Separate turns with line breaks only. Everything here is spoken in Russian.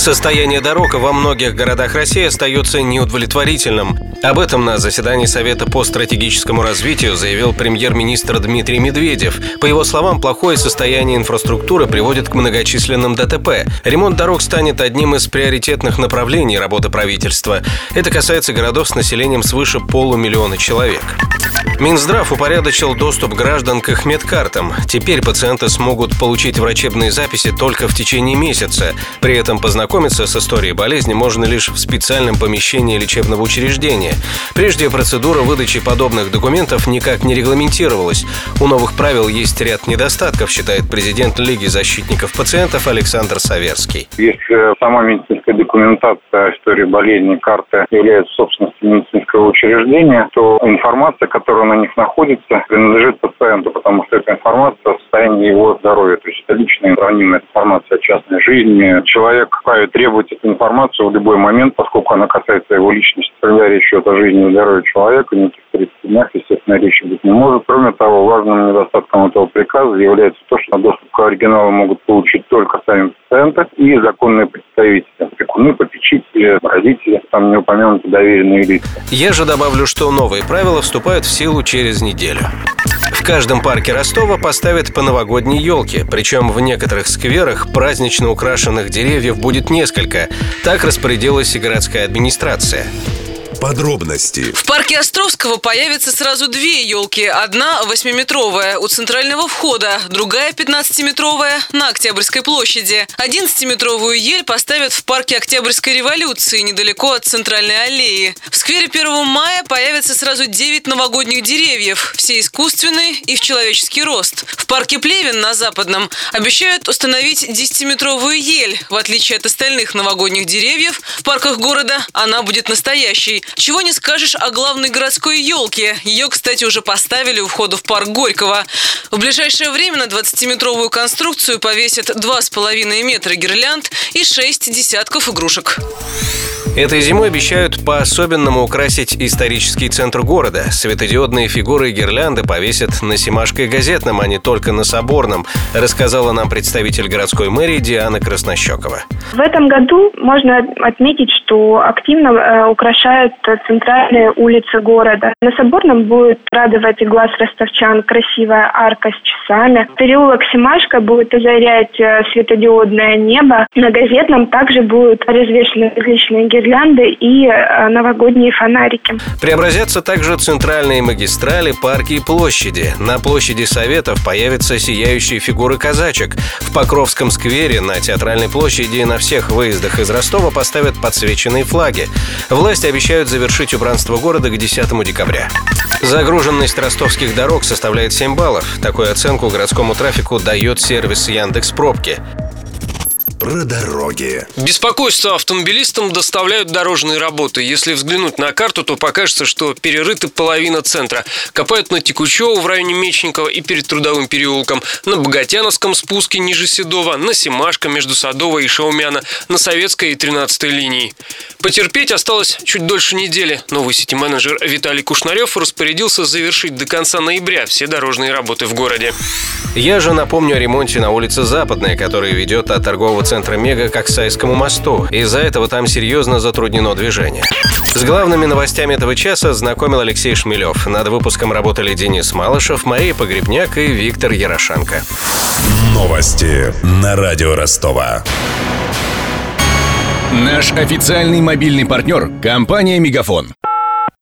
Состояние дорог во многих городах России остается неудовлетворительным. Об этом на заседании Совета по стратегическому развитию заявил премьер-министр Дмитрий Медведев. По его словам, плохое состояние инфраструктуры приводит к многочисленным ДТП. Ремонт дорог станет одним из приоритетных направлений работы правительства. Это касается городов с населением свыше полумиллиона человек. Минздрав упорядочил доступ граждан к их медкартам. Теперь пациенты смогут получить врачебные записи только в течение месяца. При этом познакомиться с историей болезни можно лишь в специальном помещении лечебного учреждения. Прежде процедура выдачи подобных документов никак не регламентировалась. У новых правил есть ряд недостатков, считает президент Лиги защитников пациентов Александр Саверский.
Если сама медицинская документация истории болезни, карты является собственностью медицинского учреждения, то информация, которая на них находится, принадлежит пациенту, потому что эта информация о состоянии его здоровья. То есть это личная хранимая информация о частной жизни. Человек вправе требовать эту информацию в любой момент, поскольку она касается его личности. Когда речь идет о жизни и здоровье человека, никаких 30 днях, естественно, речи быть не может. Кроме того, важным недостатком этого приказа является то, что доступ к оригиналу могут получить только сами пациенты и законные представители, опекуны, попечители, родители, там не упомянуты доверенные лица.
Я же добавлю, что новые правила вступают в силу через неделю. В каждом парке Ростова поставят по новогодней елке, причем в некоторых скверах празднично украшенных деревьев будет несколько. Так распорядилась и городская администрация.
Подробности.
В парке Островского появятся сразу две елки. Одна 8-метровая у центрального входа, другая 15-метровая на Октябрьской площади. 11-метровую ель поставят в парке Октябрьской революции, недалеко от центральной аллеи. В сквере 1 мая появятся сразу 9 новогодних деревьев, все искусственные и в человеческий рост. В парке Плевен на Западном обещают установить 10-метровую ель. В отличие от остальных новогодних деревьев, в парках города она будет настоящей. Чего не скажешь о главной городской елке. Ее, кстати, уже поставили у входа в парк Горького. В ближайшее время на 20-метровую конструкцию повесят 2,5 метра гирлянд и 6 десятков игрушек.
Этой зимой обещают по-особенному украсить исторический центр города. Светодиодные фигуры и гирлянды повесят на Семашко и Газетном, а не только на Соборном, рассказала нам представитель городской мэрии Диана Краснощекова.
В этом году можно отметить, что активно э, украшают центральные улицы города. На Соборном будет радовать глаз ростовчан красивая арка с часами. Переулок Семашко будет озарять э, светодиодное небо. На Газетном также будут развешены различные гирлянды гирлянды и э, новогодние фонарики.
Преобразятся также центральные магистрали, парки и площади. На площади Советов появятся сияющие фигуры казачек. В Покровском сквере, на Театральной площади и на всех выездах из Ростова поставят подсвеченные флаги. Власти обещают завершить убранство города к 10 декабря. Загруженность ростовских дорог составляет 7 баллов. Такую оценку городскому трафику дает сервис Яндекс Пробки
про дороги.
Беспокойство автомобилистам доставляют дорожные работы. Если взглянуть на карту, то покажется, что перерыта половина центра. Копают на Текучево в районе Мечникова и перед Трудовым переулком, на Богатяновском спуске ниже Седова, на Семашко между Садовой и Шаумяна, на Советской и 13 линии. Потерпеть осталось чуть дольше недели. Новый сити-менеджер Виталий Кушнарев распорядился завершить до конца ноября все дорожные работы в городе.
Я же напомню о ремонте на улице Западная, который ведет от торгового центра Мега к Оксайскому мосту. Из-за этого там серьезно затруднено движение. С главными новостями этого часа знакомил Алексей Шмелев. Над выпуском работали Денис Малышев, Мария Погребняк и Виктор Ярошенко.
Новости на радио Ростова.
Наш официальный мобильный партнер – компания «Мегафон».